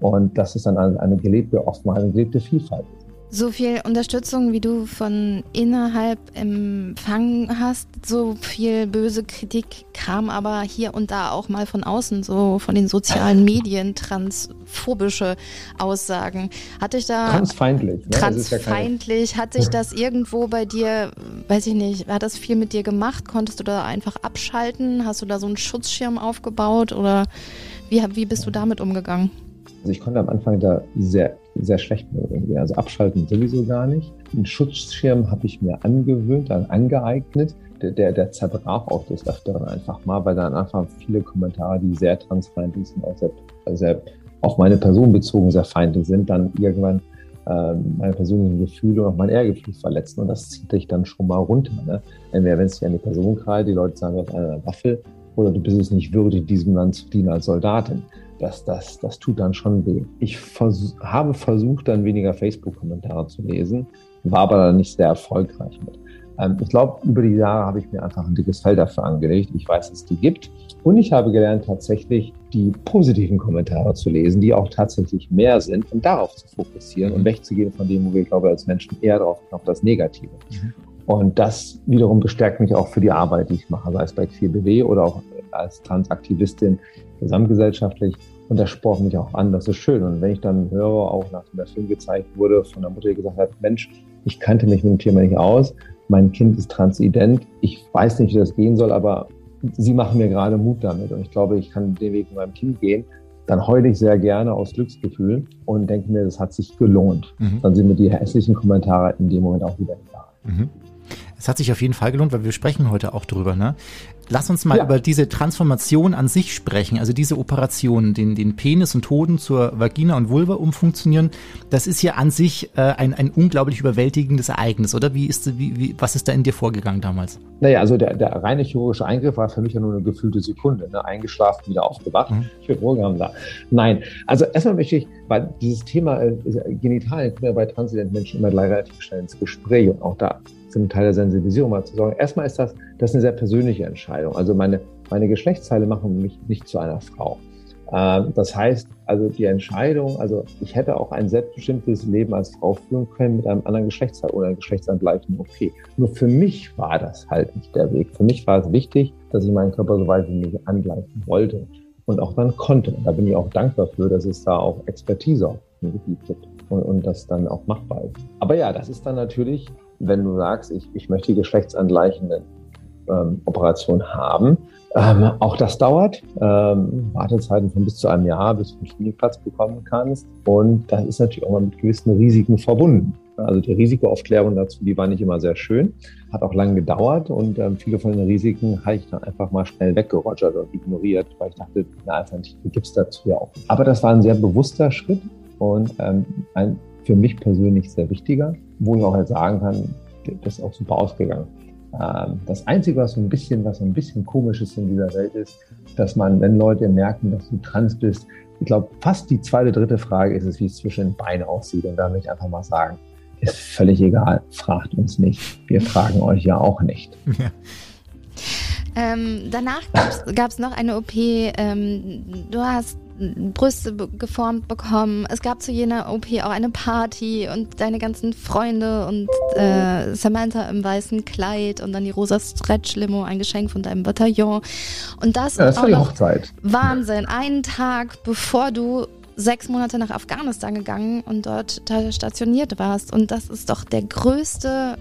Und das ist dann eine, eine gelebte Offenheit, eine gelebte Vielfalt so viel Unterstützung, wie du von innerhalb empfangen hast, so viel böse Kritik kam aber hier und da auch mal von außen, so von den sozialen Medien, transphobische Aussagen. Hatte ich da. Transfeindlich. Ne? Transfeindlich. Ja Hat sich das irgendwo bei dir, weiß ich nicht, hat das viel mit dir gemacht? Konntest du da einfach abschalten? Hast du da so einen Schutzschirm aufgebaut oder wie, wie bist du damit umgegangen? Also ich konnte am Anfang da sehr sehr schlecht mit umgehen. Also abschalten sowieso gar nicht. Einen Schutzschirm habe ich mir angewöhnt, dann angeeignet. Der, der, der zerbrach auch des Öfteren einfach mal, weil dann einfach viele Kommentare, die sehr transfeindlich sind, auch sehr, sehr auf meine Person bezogen sehr feindlich sind, dann irgendwann ähm, meine persönlichen Gefühle und auch mein Ehrgefühl verletzen. Und das zieht dich dann schon mal runter. Ne? Entweder wenn es sich an die Person kreilt, die Leute sagen, du hast eine Waffe, oder du bist es nicht würdig, diesem Land zu dienen als Soldatin das, das, das tut dann schon weh. Ich vers habe versucht, dann weniger Facebook-Kommentare zu lesen, war aber dann nicht sehr erfolgreich mit. Ähm, ich glaube, über die Jahre habe ich mir einfach ein dickes Feld dafür angelegt. Ich weiß, dass es die gibt. Und ich habe gelernt, tatsächlich die positiven Kommentare zu lesen, die auch tatsächlich mehr sind und darauf zu fokussieren und wegzugehen von dem, wo wir, glaube ich, als Menschen eher drauf auf das Negative. Mhm. Und das wiederum bestärkt mich auch für die Arbeit, die ich mache, sei es bei QBW oder auch als Transaktivistin gesamtgesellschaftlich. Und das spornt mich auch an, das ist schön. Und wenn ich dann höre, auch nachdem der Film gezeigt wurde, von der Mutter, die gesagt hat, Mensch, ich kannte mich mit dem Thema nicht aus, mein Kind ist transident, ich weiß nicht, wie das gehen soll, aber Sie machen mir gerade Mut damit. Und ich glaube, ich kann den Weg mit meinem Kind gehen. Dann heule ich sehr gerne aus Glücksgefühl und denke mir, das hat sich gelohnt. Mhm. Dann sind mir die hässlichen Kommentare in dem Moment auch wieder egal. Mhm. Es hat sich auf jeden Fall gelohnt, weil wir sprechen heute auch drüber. Ne? Lass uns mal ja. über diese Transformation an sich sprechen, also diese Operation, den, den Penis und Hoden zur Vagina und Vulva umfunktionieren. Das ist ja an sich äh, ein, ein unglaublich überwältigendes Ereignis, oder? Wie ist, wie, wie, was ist da in dir vorgegangen damals? Naja, also der, der reine chirurgische Eingriff war für mich ja nur eine gefühlte Sekunde. Ne? Eingeschlafen, wieder aufgewacht. Mhm. Chirurgen da. Nein, also erstmal möchte ich, weil dieses Thema äh, Genitalien kommt ja bei transidenten Menschen immer relativ schnell ins Gespräch und auch da zum Teil der Sensibilisierung mal zu sorgen. Erstmal ist das, das ist eine sehr persönliche Entscheidung. Also meine, meine Geschlechtsteile machen mich nicht zu einer Frau. Ähm, das heißt, also die Entscheidung, also ich hätte auch ein selbstbestimmtes Leben als Frau führen können mit einem anderen Geschlechtsteil oder einer geschlechtsangleichen OP. Nur für mich war das halt nicht der Weg. Für mich war es wichtig, dass ich meinen Körper so weit wie möglich angleichen wollte und auch dann konnte. Und da bin ich auch dankbar für, dass es da auch Expertise auf dem Gebiet gibt und, und das dann auch machbar ist. Aber ja, das ist dann natürlich wenn du sagst, ich, ich möchte die geschlechtsangleichende ähm, Operation haben. Ähm, auch das dauert. Ähm, Wartezeiten von bis zu einem Jahr, bis du einen Studienplatz bekommen kannst. Und das ist natürlich auch mal mit gewissen Risiken verbunden. Also die Risikoaufklärung dazu, die war nicht immer sehr schön, hat auch lange gedauert und ähm, viele von den Risiken habe ich dann einfach mal schnell weggerogert und ignoriert, weil ich dachte, eine Alternative gibt es dazu ja auch. Aber das war ein sehr bewusster Schritt und ähm, ein für mich persönlich sehr wichtiger, wo ich auch jetzt sagen kann, das ist auch super ausgegangen. Ähm, das Einzige, was so ein bisschen, was so ein bisschen komisch ist in dieser Welt ist, dass man, wenn Leute merken, dass du trans bist, ich glaube, fast die zweite, dritte Frage ist es, wie es zwischen den Beinen aussieht. Und da möchte ich einfach mal sagen, ist völlig egal, fragt uns nicht. Wir fragen euch ja auch nicht. Ja. Ähm, danach gab es noch eine OP. Ähm, du hast Brüste geformt bekommen. Es gab zu jener OP auch eine Party und deine ganzen Freunde und äh, Samantha im weißen Kleid und dann die rosa Stretch-Limo, ein Geschenk von deinem Bataillon. Und das, ja, das war die Hochzeit. Wahnsinn. Einen Tag bevor du sechs Monate nach Afghanistan gegangen und dort stationiert warst. Und das ist doch der größte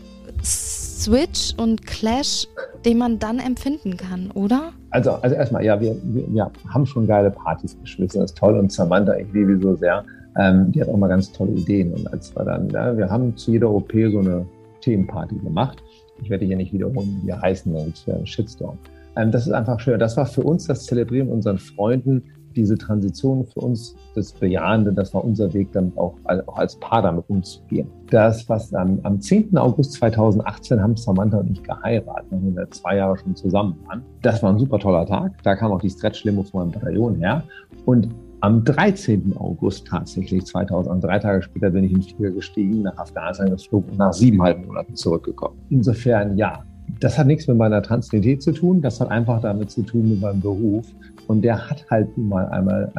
Switch und Clash, den man dann empfinden kann, oder? Also, also erstmal, ja, wir, wir, wir haben schon geile Partys geschmissen, das ist toll. Und Samantha, ich liebe sie so sehr, ähm, die hat auch mal ganz tolle Ideen. Und als wir dann, ja, wir haben zu jeder OP so eine Themenparty gemacht. Ich werde hier nicht wiederholen, wie die heißen, gibt einen Shitstorm. Ähm, das ist einfach schön. Das war für uns das Zelebrieren unseren Freunden, diese Transition für uns, das Bejahende, das war unser Weg, damit auch, auch als Paar damit umzugehen. Das, was am, am 10. August 2018 haben Samantha und ich geheiratet, nachdem wir zwei Jahre schon zusammen waren. Das war ein super toller Tag. Da kam auch die Stretch-Limo von meinem Bataillon her. Und am 13. August tatsächlich 2000, drei Tage später bin ich in den Flieger gestiegen, nach Afghanistan geflogen und nach siebeneinhalb Monaten zurückgekommen. Insofern ja, das hat nichts mit meiner Transidentität zu tun, das hat einfach damit zu tun mit meinem Beruf. Und der hat halt nun mal einmal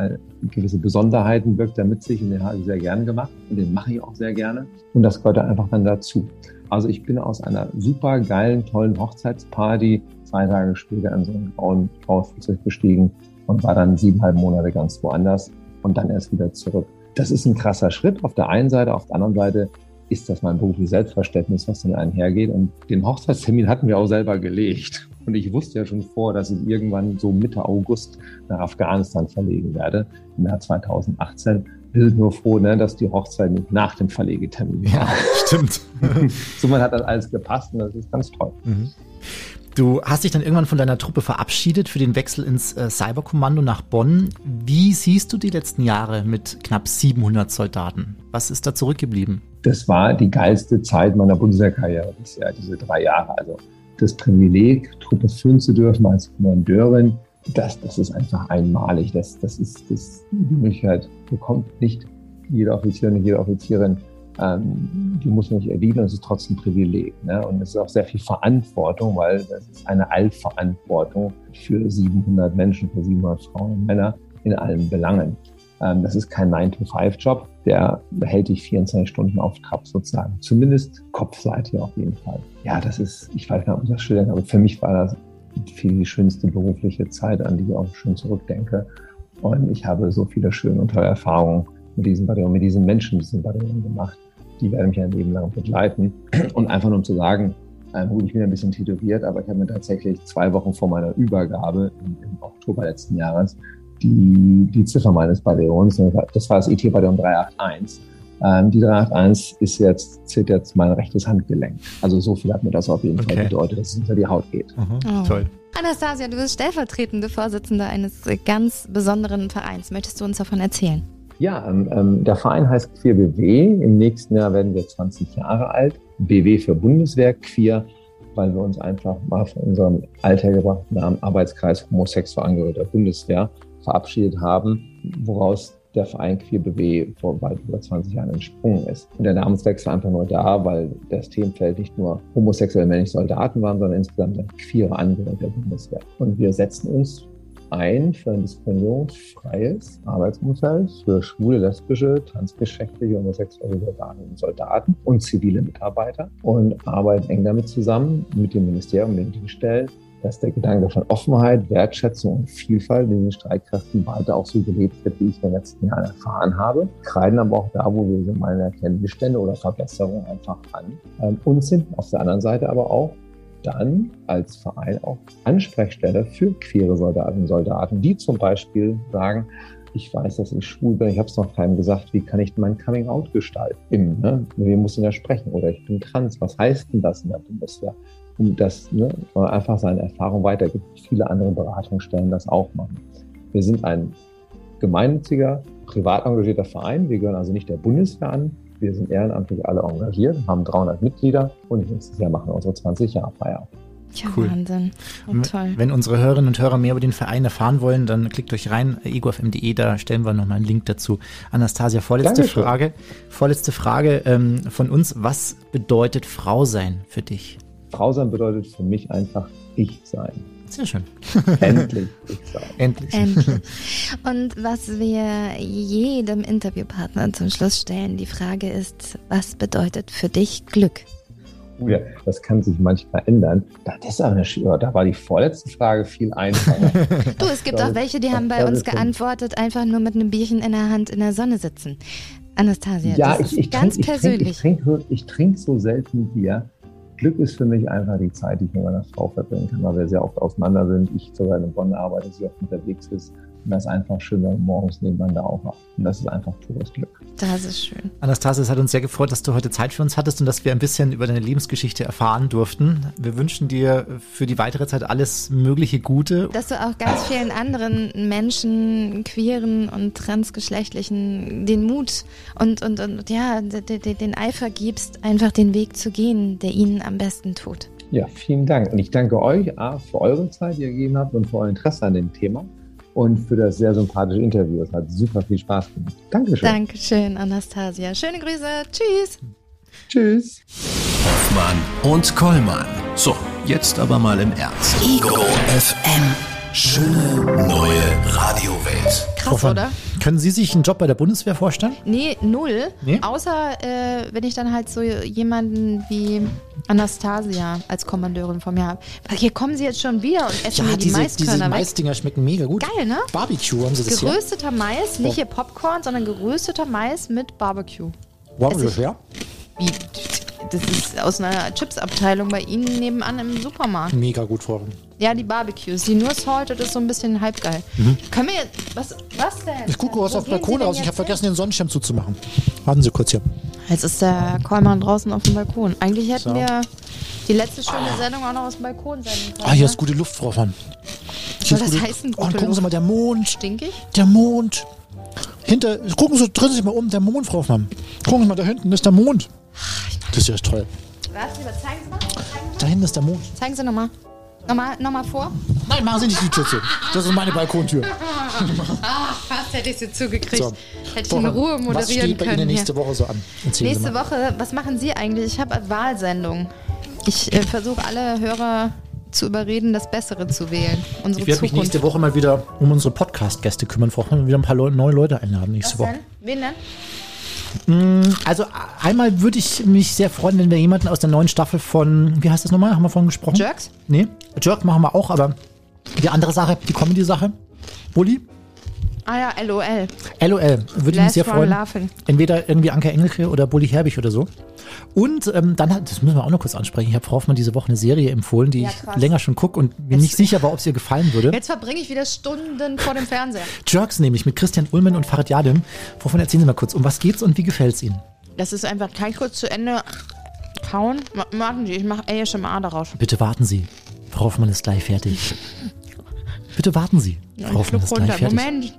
gewisse Besonderheiten, wirkt er mit sich und den habe ich sehr gerne gemacht und den mache ich auch sehr gerne. Und das gehört einfach dann dazu. Also ich bin aus einer super geilen, tollen Hochzeitsparty zwei Tage später in so ein grauen Flugzeug gestiegen und war dann siebeneinhalb Monate ganz woanders und dann erst wieder zurück. Das ist ein krasser Schritt auf der einen Seite, auf der anderen Seite ist das mein berufliches Selbstverständnis, was damit einhergeht. Und den Hochzeitstermin hatten wir auch selber gelegt. Und ich wusste ja schon vor, dass ich irgendwann so Mitte August nach Afghanistan verlegen werde, im Jahr 2018. Wir sind nur froh, ne, dass die Hochzeit nicht nach dem Verlegetermin war. Ja, stimmt. so man hat das alles gepasst und das ist ganz toll. Mhm. Du hast dich dann irgendwann von deiner Truppe verabschiedet für den Wechsel ins äh, Cyberkommando nach Bonn. Wie siehst du die letzten Jahre mit knapp 700 Soldaten? Was ist da zurückgeblieben? Das war die geilste Zeit meiner Bundeswehrkarriere bisher, diese drei Jahre. Also das Privileg, Truppe führen zu dürfen als Kommandeurin, das, das ist einfach einmalig. Das, das ist das, die Möglichkeit bekommt nicht jeder Offizier und jede Offizierin ähm, die muss man nicht erdienen, es ist trotzdem ein Privileg. Ne? Und es ist auch sehr viel Verantwortung, weil das ist eine Allverantwortung für 700 Menschen, für 700 Frauen und Männer in allen Belangen. Ähm, das ist kein 9-to-5-Job, der hält dich 24 Stunden auf Trab sozusagen. Zumindest Kopfseite auf jeden Fall. Ja, das ist, ich weiß nicht, ob ich das schildern aber für mich war das viel die schönste berufliche Zeit, an die ich auch schon zurückdenke. Und ich habe so viele schöne und tolle Erfahrungen mit diesem Bataillon, mit diesen Menschen, mit diesem Bataillon gemacht die werden mich ein Leben lang begleiten. Und einfach nur um zu sagen, ähm, gut, ich bin ein bisschen tätowiert, aber ich habe mir tatsächlich zwei Wochen vor meiner Übergabe im Oktober letzten Jahres die, die Ziffer meines Bataillons, das war das IT-Bataillon 381, Ähm, die 381 ist jetzt, zählt jetzt mein rechtes Handgelenk. Also so viel hat mir das auf jeden Okay. Fall bedeutet, dass es unter die Haut geht. Mhm. Oh. Toll. Anastasia, du bist stellvertretende Vorsitzende eines ganz besonderen Vereins. Möchtest du uns davon erzählen? Ja, ähm, ähm, der Verein heißt Queer BW. Im nächsten Jahr werden wir 20 Jahre alt. BW für Bundeswehr, Queer, weil wir uns einfach mal von unserem althergebrachten Namen Arbeitskreis homosexuell angehöriger Bundeswehr verabschiedet haben, woraus der Verein Queer BW vor weit über 20 Jahren entsprungen ist. Und der Namenswechsel einfach nur da, weil das Themenfeld nicht nur homosexuelle männliche Soldaten waren, sondern insgesamt ein queere Angehörige der Bundeswehr. Und wir setzen uns ein für ein diskriminierungsfreies Arbeitsumfeld für schwule, lesbische, transgeschlechtliche, homosexuelle Soldaten und Soldaten und zivile Mitarbeiter und arbeiten eng damit zusammen mit dem Ministerium, den Dienststellen, dass der Gedanke von Offenheit, Wertschätzung und Vielfalt in den Streitkräften weiter auch so gelebt wird, wie ich in den letzten Jahren erfahren habe. Kreiden aber auch da, wo wir so meine erkennen Missstände oder Verbesserungen einfach an. Ähm, Und sind auf der anderen Seite aber auch dann als Verein auch Ansprechstelle für queere Soldaten und Soldaten, die zum Beispiel sagen, ich weiß, dass ich schwul bin, ich habe es noch keinem gesagt, wie kann ich mein Coming Out gestalten? Im, ne? Wir müssen ja sprechen. Oder ich bin trans, was heißt denn das in der Bundeswehr? Um das, ne, einfach seine Erfahrung weitergibt. Viele andere Beratungsstellen das auch machen. Wir sind ein gemeinnütziger, privat engagierter Verein. Wir gehören also nicht der Bundeswehr an. Wir sind ehrenamtlich alle engagiert, haben 300 Mitglieder und nächstes Jahr machen wir unsere 20 Jahre Feier. Ja, Cool. Wahnsinn. Oh, M- toll. Wenn unsere Hörerinnen und Hörer mehr über den Verein erfahren wollen, dann klickt euch rein, egofm.de, da stellen wir nochmal einen Link dazu. Anastasia, vorletzte Dankeschön. Frage. Vorletzte Frage ähm, von uns. Was bedeutet Frau sein für dich? Frau sein bedeutet für mich einfach ich sein. Sehr schön. Endlich ich sein. Endlich. Endlich. Und was wir jedem Interviewpartner zum Schluss stellen, die Frage ist, was bedeutet für dich Glück? Oh Ja, das kann sich manchmal ändern. Da, das ist eine, Sch- ja, da war die vorletzte Frage viel einfacher. Du, es gibt auch welche, die haben bei uns geantwortet, einfach nur mit einem Bierchen in der Hand in der Sonne sitzen. Anastasia, ja, das ich, ist ich ganz trink, ich persönlich. Trink, ich trinke ich trink so selten Bier. Glück ist für mich einfach die Zeit, die ich mit meiner Frau verbringen kann, weil wir sehr oft auseinander sind. Ich sogar in Bonn arbeite, sie oft unterwegs ist. Und das ist einfach schön, wenn man morgens nebeneinander aufwacht. Und das ist einfach pures Glück. das ist schön. Anastasia, es hat uns sehr gefreut, dass du heute Zeit für uns hattest und dass wir ein bisschen über deine Lebensgeschichte erfahren durften. Wir wünschen dir für die weitere Zeit alles mögliche Gute. Dass du auch ganz vielen anderen Menschen, queeren und transgeschlechtlichen, den Mut und, und, und ja, den Eifer gibst, einfach den Weg zu gehen, der ihnen am besten tut. Ja, vielen Dank. Und ich danke euch A, für eure Zeit, die ihr gegeben habt und für euer Interesse an dem Thema und für das sehr sympathische Interview. Es hat super viel Spaß gemacht. Dankeschön. Dankeschön, Anastasia. Schöne Grüße. Tschüss. Tschüss. Hoffmann und Kollmann. So, jetzt aber mal im Ernst. Ego FM. Schöne neue Radiowelt. Krass, Hoffmann, oder? Können Sie sich einen Job bei der Bundeswehr vorstellen? Nee, null. Nee? Außer äh, wenn ich dann halt so jemanden wie Anastasia als Kommandeurin vor mir habe. Hier kommen sie jetzt schon wieder und essen mir die Maiskörner weg. Maisdinger schmecken mega gut. Geil, ne? Barbecue haben sie das hier. Gerösteter Mais, nicht hier Popcorn, sondern gerösteter Mais mit Barbecue. Wow, Essig. ja. Wie? Das ist aus einer Chipsabteilung bei Ihnen nebenan im Supermarkt. Mega gut vor. Ja, die Barbecues. Die nur salted ist so ein bisschen halbgeil. Können wir jetzt. Was, was denn? Mhm. Ich gucke raus Wo auf Sie Balkon raus. Ich habe vergessen, den Sonnenschirm zuzumachen. Warten Sie kurz hier. Jetzt ist der Kollmann draußen auf dem Balkon. Eigentlich hätten So. wir die letzte schöne Sendung auch noch aus dem Balkon senden können. Ah, hier ne? ist gute Luft, Frau von. Soll das heißen, Oh, und gute gucken Sie mal, der Mond. Stinkig? Der Mond. Hinter, gucken Sie, drehen Sie sich mal um, der Mond, Frau Hoffmann. Gucken Sie mal, da hinten ist der Mond. Das ist ja toll. Was? Lieber, zeigen Sie mal. Zeigen Sie, Da hinten ist der Mond. zeigen Sie nochmal. Nochmal, nochmal vor. Nein, machen Sie nicht die Tür zu. Das ist meine Balkontür. Ach, fast hätte ich sie zugekriegt. So. Hätte ich in Ruhe Was moderieren steht bei können. Ihnen nächste Woche so an? Erzählen Nächste. Woche, was machen Sie eigentlich? Ich habe Wahlsendung. Ich äh, versuche alle Hörer zu überreden, das Bessere zu wählen. Unsere Ich werde mich nächste Woche mal wieder um unsere Podcast-Gäste kümmern. Hoffmann, wieder ein paar Leu neue Leute einladen nächste Was Woche. denn? Wen denn? Also einmal würde ich mich sehr freuen, wenn wir jemanden aus der neuen Staffel von, wie heißt das nochmal? Haben wir vorhin gesprochen? Jerks? Nee, Jerk machen wir auch, aber die andere Sache, die Comedy-Sache. Bulli? Ah ja, LOL. LOL, würde ich mich sehr freuen. Laughing. Entweder irgendwie Anke Engelke oder Bully Herbig oder so. Und ähm, dann hat, das müssen wir auch noch kurz ansprechen. Ich habe Frau Hoffmann diese Woche eine Serie empfohlen, die Ja, ich länger schon gucke und mir nicht sicher war, ob es ihr gefallen würde. Jetzt verbringe ich wieder Stunden vor dem Fernseher. Jerks nämlich mit Christian Ullmann und Farid Yadim. Hoffmann, erzählen Sie mal kurz, um was geht's und wie gefällt's Ihnen? Das ist einfach, kann ich kurz zu Ende kauen? Warten Sie, ich mache ASMR daraus. Bitte warten Sie. Frau Hoffmann ist gleich fertig. Bitte warten Sie. Frau Hoffmann ist gleich fertig. Moment.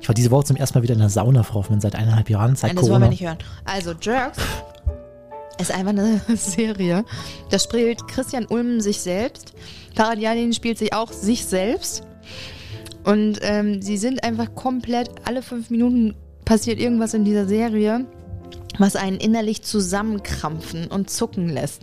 Ich war diese Woche zum ersten Mal wieder in der Sauna, Frau Hoffmann, seit eineinhalb Jahren, seit Nein, das wollen wir nicht hören. Also, Jerks ist einfach eine Serie. Da spielt Christian Ulm sich selbst. Farad Yadin spielt sich auch sich selbst. Und ähm, sie sind einfach komplett, alle fünf Minuten passiert irgendwas in dieser Serie, was einen innerlich zusammenkrampfen und zucken lässt.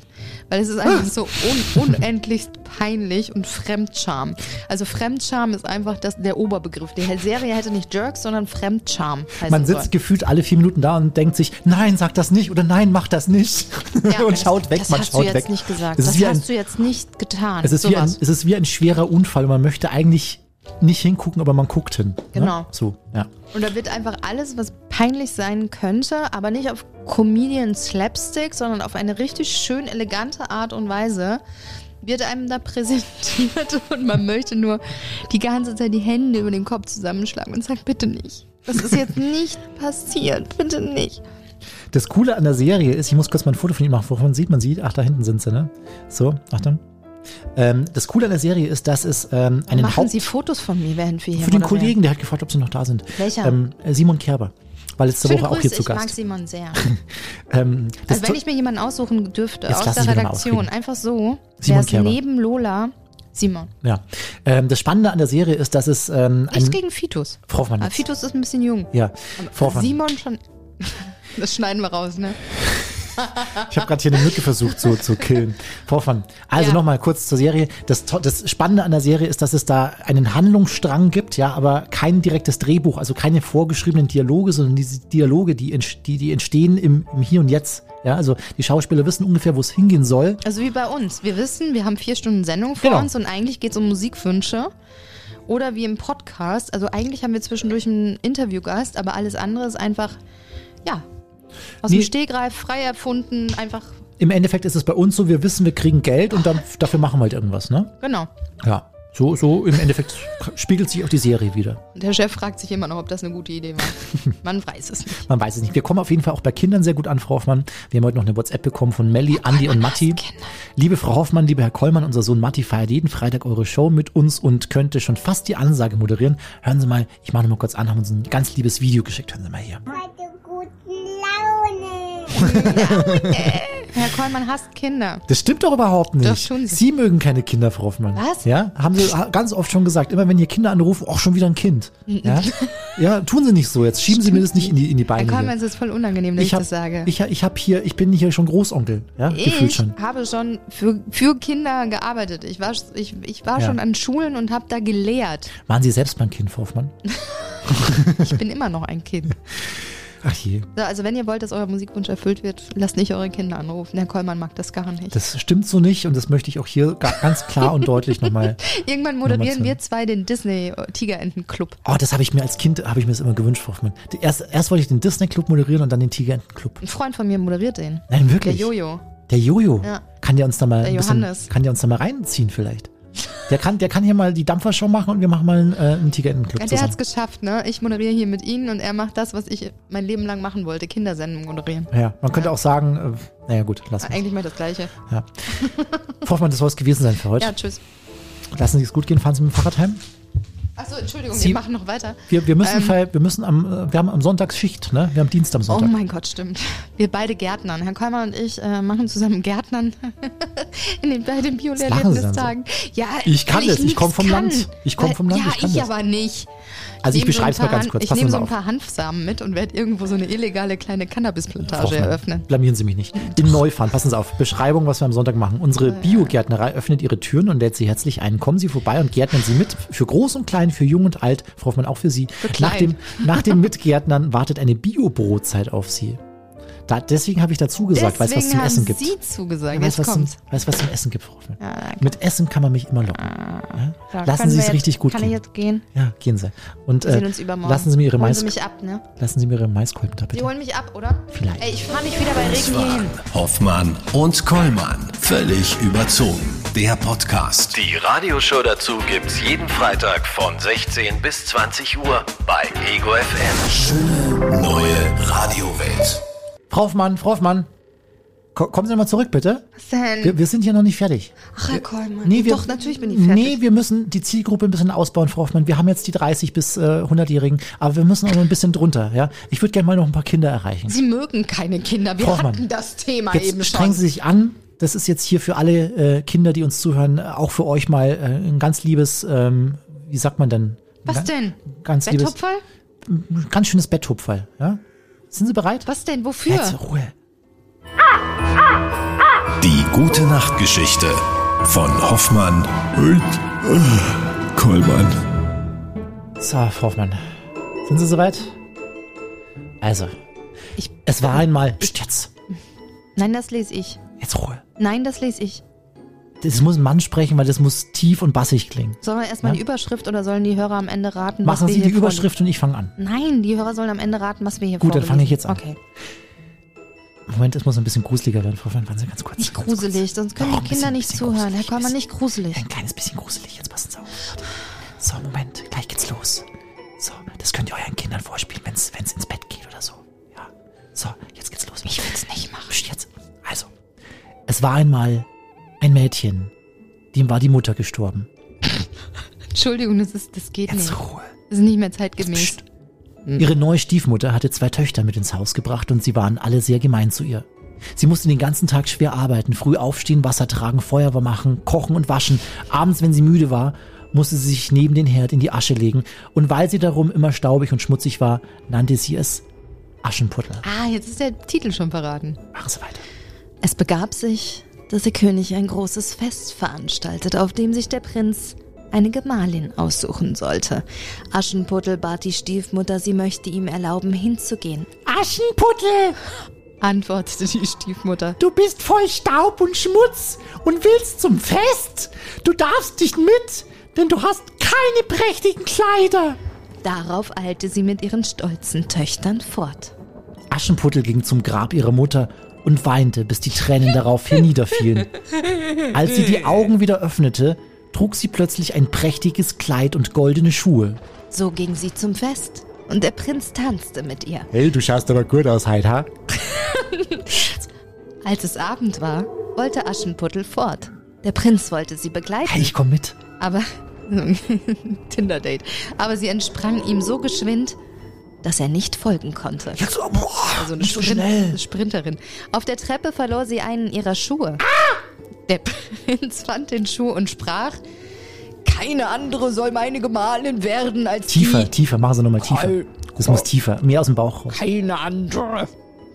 Weil es ist einfach so un unendlich peinlich und Fremdscham. Also Fremdscham ist einfach das, der Oberbegriff. Die Serie hätte nicht Jerks, sondern Fremdscham Man sitzt gefühlt alle vier Minuten da und denkt sich, nein, sag das nicht oder nein, mach das nicht. Ja, und das- schaut weg, das man hast schaut du jetzt weg. nicht gesagt. Das wie ein, hast du jetzt nicht getan. es ist wie ein, es ist wie ein schwerer Unfall und man möchte eigentlich nicht hingucken, aber man guckt hin. Genau. Ne? So, ja. Und da wird einfach alles, was peinlich sein könnte, aber nicht auf Comedian Slapstick, sondern auf eine richtig schön elegante Art und Weise, wird einem da präsentiert und man möchte nur die ganze Zeit die Hände über den Kopf zusammenschlagen und sagen, bitte nicht. Das ist jetzt nicht passiert, bitte nicht. Das Coole an der Serie ist, ich muss kurz mal ein Foto von ihm machen, wovon sieht man sie? Ach, da hinten sind sie, ne? So, Achtung. Ähm, das Coole an der Serie ist, dass es ähm, einen Machen Haupt... Sie Fotos von mir, während wir hier für den. Kollegen, der hat gefragt, ob sie noch da sind. Welcher? Ähm, äh, Simon Kerber. War letzte Schöne Woche auch Grüße, hier zu ich mag Gast. Simon sehr. Ähm, Also wenn ich mir jemanden aussuchen dürfte aus der Redaktion, einfach so, Simon es Kerber. neben Lola Simon. Ja. Ähm, das Spannende an der Serie ist, dass es ähm, Nichts gegen Fitus. Aber jetzt. Fitus ist ein bisschen jung. Ja, Frau Hoffmann. Simon schon. Das schneiden wir raus, ne? Ich habe gerade hier eine Mücke versucht zu, zu killen. Hoffmann. Also Ja. nochmal kurz zur Serie. Das, das Spannende an der Serie ist, dass es da einen Handlungsstrang gibt, ja, aber kein direktes Drehbuch, also keine vorgeschriebenen Dialoge, sondern diese Dialoge, die, die, die entstehen im, im Hier und Jetzt. Ja, also die Schauspieler wissen ungefähr, wo es hingehen soll. Also wie bei uns. Wir wissen, wir haben vier Stunden Sendung vor Genau. uns und eigentlich geht es um Musikwünsche. Oder wie im Podcast. Also eigentlich haben wir zwischendurch einen Interviewgast, aber alles andere ist einfach, ja, aus Nee. dem Stegreif frei erfunden, einfach, Im Endeffekt ist es bei uns so, wir wissen, wir kriegen Geld und dann, dafür machen wir halt irgendwas, ne? genau. Ja. So, so im Endeffekt spiegelt sich auch die Serie wieder. Und der Chef fragt sich immer noch, ob das eine gute Idee war. Man weiß es nicht. Man weiß es nicht. Wir kommen auf jeden Fall auch bei Kindern sehr gut an, Frau Hoffmann. Wir haben heute noch eine WhatsApp bekommen von Melli, Andi und Matti. Liebe Frau Hoffmann, lieber Herr Kollmann, unser Sohn Matti feiert jeden Freitag eure Show mit uns und könnte schon fast die Ansage moderieren. Hören Sie mal, ich mache noch mal kurz an, haben uns ein ganz liebes Video geschickt. Hören Sie mal hier. Heute. Herr Kollmann hasst Kinder. Das stimmt doch überhaupt nicht. Doch, tun Sie. Sie mögen keine Kinder, Frau Hoffmann. Was? Ja, haben Sie ganz oft schon gesagt. Immer wenn ihr Kinder anrufen, auch schon wieder ein Kind. Ja, ja tun Sie nicht so. Jetzt schieben Sie mir das nicht in die, in die Herr Beine. hier. Kollmann, es ist voll unangenehm, dass ich, hab, das sage. Ich, ich hab hier, ich bin hier schon Großonkel, ja, gefühlt Ich schon. habe schon für, für Kinder gearbeitet. Ich war, ich, ich war Ja. schon an Schulen und habe da gelehrt. Waren Sie selbst mal ein Kind, Frau Hoffmann? Ich bin immer noch ein Kind. Ach je, So, also wenn ihr wollt, dass euer Musikwunsch erfüllt wird, lasst nicht eure Kinder anrufen. Herr Kollmann mag das gar nicht. das stimmt so nicht und das möchte ich auch hier ga- ganz klar und deutlich nochmal. Irgendwann Nochmal moderieren zu- wir zwei den Disney Tigerenten Club. Oh, das habe ich mir als Kind, habe ich mir das immer gewünscht, Hoffmann. Erst, erst wollte ich den Disney Club moderieren und dann den Tigerenten Club. Ein Freund von mir moderiert den. Nein, Der wirklich. Jojo. Der Jojo. Ja. Kann der uns da mal Der ein bisschen, Johannes. kann der uns da mal reinziehen vielleicht? Der kann, der kann hier mal die Dampfershow machen und wir machen mal einen, äh, einen Tigerenten Club Ja, der zusammen. hat's geschafft, ne? Ich moderiere hier mit Ihnen und er macht das, was ich mein Leben lang machen wollte, Kindersendungen moderieren. Ja, man könnte auch sagen, äh, naja gut, lassen wir Eigentlich mal das Gleiche. ja. Hoffmann, das soll es gewesen sein für heute. Ja, tschüss. Lassen Sie es gut gehen, fahren Sie mit dem Fahrrad heim. Achso, Entschuldigung, Sie- wir machen noch weiter. Wir, wir müssen, Ähm. wir müssen am, wir haben am Sonntag Schicht, ne? Wir haben Dienst am Oh Sonntag. mein Gott, stimmt. Wir beide Gärtnern. Herr Kolmer und ich äh, machen zusammen Gärtnern in den, bei den lachen Sie Bio-Lehrerlebnistagen. Ja, Ich kann das, ich komm nix vom kann. Land. Ich komm Weil- vom Land, Ja, ich ich aber nicht. Also ich ein beschreibe es mal ganz kurz. Ich nehme so ein paar Hanfsamen mit und werde irgendwo so eine illegale kleine Cannabisplantage eröffnen. Blamieren Sie mich nicht. Den Neufahren, passen Sie auf. Beschreibung, was wir am Sonntag machen. Unsere Biogärtnerei öffnet ihre Türen und lädt Sie herzlich ein. Kommen Sie vorbei und gärtnern Sie mit. Für groß und klein, für jung und alt. Frau Hoffmann, auch für Sie. klein. nach, dem, nach dem Mitgärtnern wartet eine Bio-Brotzeit auf Sie. Da, deswegen habe ich dazu gesagt, weil es was zum Essen gibt. Sie zugesagt. Ja, weißt Jetzt was, zum, weißt, was zum Essen gibt, Frau Hoffmann? Ja. Mit Essen kann man mich immer locken. Ja? So, Lassen Sie es jetzt- richtig gut Kann ich gehen. jetzt gehen? Ja, gehen Sie. Und Wir äh, sehen uns übermorgen. lassen Sie mir Ihre Holen Mais, Sie mich ab, ne? lassen Sie mir Ihre Maiskolben da Sie bitte. holen mich ab, oder? Vielleicht. Ey, ich fahre nicht wieder bei Regen hier hin. Hoffmann und Kollmann. Völlig überzogen. Der Podcast. Die Radioshow dazu gibt's jeden Freitag von 16 bis 20 Uhr bei Ego FM. Schöne neue Radiowelt. Frau Hoffmann, Frau Hoffmann, ko kommen Sie mal zurück, bitte. Was denn? Wir, wir sind hier noch nicht fertig. Ach, Herr Kollmann. Nee, wir, Doch, natürlich bin ich fertig. Nee, wir müssen die Zielgruppe ein bisschen ausbauen, Frau Hoffmann. Wir haben jetzt die 30 bis äh, 100-Jährigen, aber wir müssen auch noch ein bisschen drunter. Ja, Ich würde gerne mal noch ein paar Kinder erreichen. Sie mögen keine Kinder. Wir Frau Hoffmann, hatten das Thema eben Jetzt strengen schon. Sie sich an. Das ist jetzt hier für alle äh, Kinder, die uns zuhören, äh, auch für euch mal äh, ein ganz liebes, ähm, wie sagt man denn? Was denn? Ganz liebes, Betthupferl? ganz schönes Betthupferl. Ja? Sind Sie bereit? Was denn? Wofür? Jetzt Ruhe. Die gute Nachtgeschichte von Hoffmann und äh, Kollmann. So, Frau Hoffmann. Sind Sie soweit? Also, Ich- es war einmal. Psst, jetzt. Nein, das lese ich. Jetzt Ruhe. Nein, das lese ich. Das muss ein Mann sprechen, weil das muss tief und bassig klingen. Sollen wir erstmal Ja. die Überschrift oder sollen die Hörer am Ende raten, Machen was wir Sie hier die Überschrift und ich fange an. Nein, die Hörer sollen am Ende raten, was wir hier Gut, dann fange ich jetzt an. Okay. Moment, es muss ein bisschen gruseliger werden, Frau Hoffmann. Warten Sie ganz kurz. Nicht ganz kurz. gruselig, sonst können Doch, die Kinder bisschen- nicht bisschen zuhören. Herr. Kollmann, nicht gruselig. Ein kleines bisschen gruselig, jetzt passen Sie auf. So, Moment, gleich geht's los. So, das könnt ihr euren Kindern vorspielen, wenn's, wenn's ins Bett geht oder so. Ja. So, jetzt geht's los. Ich will's nicht machen. Jetzt. Also, es war einmal ein Mädchen, dem war die Mutter gestorben. Entschuldigung, das, ist, das geht Jetzt nicht. Ruhe. Das ist nicht mehr zeitgemäß. Psst. Ihre neue Stiefmutter hatte zwei Töchter mit ins Haus gebracht und sie waren alle sehr gemein zu ihr. Sie musste den ganzen Tag schwer arbeiten, früh aufstehen, Wasser tragen, Feuer machen, kochen und waschen. Abends, wenn sie müde war, musste sie sich neben den Herd in die Asche legen. Und weil sie darum immer staubig und schmutzig war, nannte sie es Aschenputtel. Ah, jetzt ist der Titel schon verraten. Machen Sie weiter. Es begab sich, dass der König ein großes Fest veranstaltet, auf dem sich der Prinz eine Gemahlin aussuchen sollte. Aschenputtel bat die Stiefmutter, sie möchte ihm erlauben, hinzugehen. Aschenputtel, Antwortete die Stiefmutter. du bist voll Staub und Schmutz und willst zum Fest. Du darfst nicht mit, denn du hast keine prächtigen Kleider. Darauf eilte sie mit ihren stolzen Töchtern fort. Aschenputtel ging zum Grab ihrer Mutter und weinte, bis die Tränen darauf herniederfielen. Als sie die Augen wieder öffnete, trug sie plötzlich ein prächtiges Kleid und goldene Schuhe. So ging sie zum Fest und der Prinz tanzte mit ihr. Hey, du schaust aber gut aus, Heid, ha? Als es Abend war, wollte Aschenputtel fort. Der Prinz wollte sie begleiten. Hey, ich komm mit. Aber Tinder-Date. Aber sie entsprang ihm so geschwind, dass er nicht folgen konnte. Jetzt, oh, boah, Also eine nicht so schnell. Sprinterin. Auf der Treppe verlor sie einen ihrer Schuhe. Der Prinz fand den Schuh und sprach: Keine andere soll meine Gemahlin werden als Tiefer, die. tiefer, machen Sie nochmal tiefer. Das muss tiefer, mehr aus dem Bauch raus. Keine andere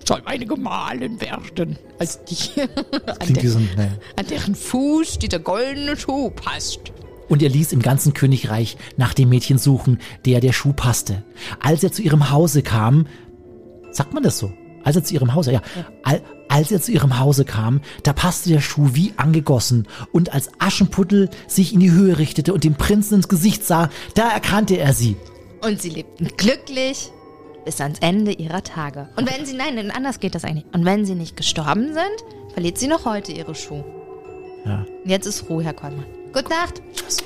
soll meine Gemahlin werden als die, an, der, so ein, ne. an deren Fuß dieser goldene Schuh passt. Und er ließ im ganzen Königreich nach dem Mädchen suchen, der der Schuh passte. Als er zu ihrem Hause kam, sagt man das so? Als er zu ihrem Hause, ja, Al, als er zu ihrem Hause kam, da passte der Schuh wie angegossen. Und als Aschenputtel sich in die Höhe richtete und dem Prinzen ins Gesicht sah, da erkannte er sie. Und sie lebten glücklich bis ans Ende ihrer Tage. Und wenn sie, nein, anders geht das eigentlich. Und wenn sie nicht gestorben sind, verliert sie noch heute ihre Schuhe. Ja. Jetzt ist Ruhe, Herr Kollmann. Gute Nacht. Tschüss.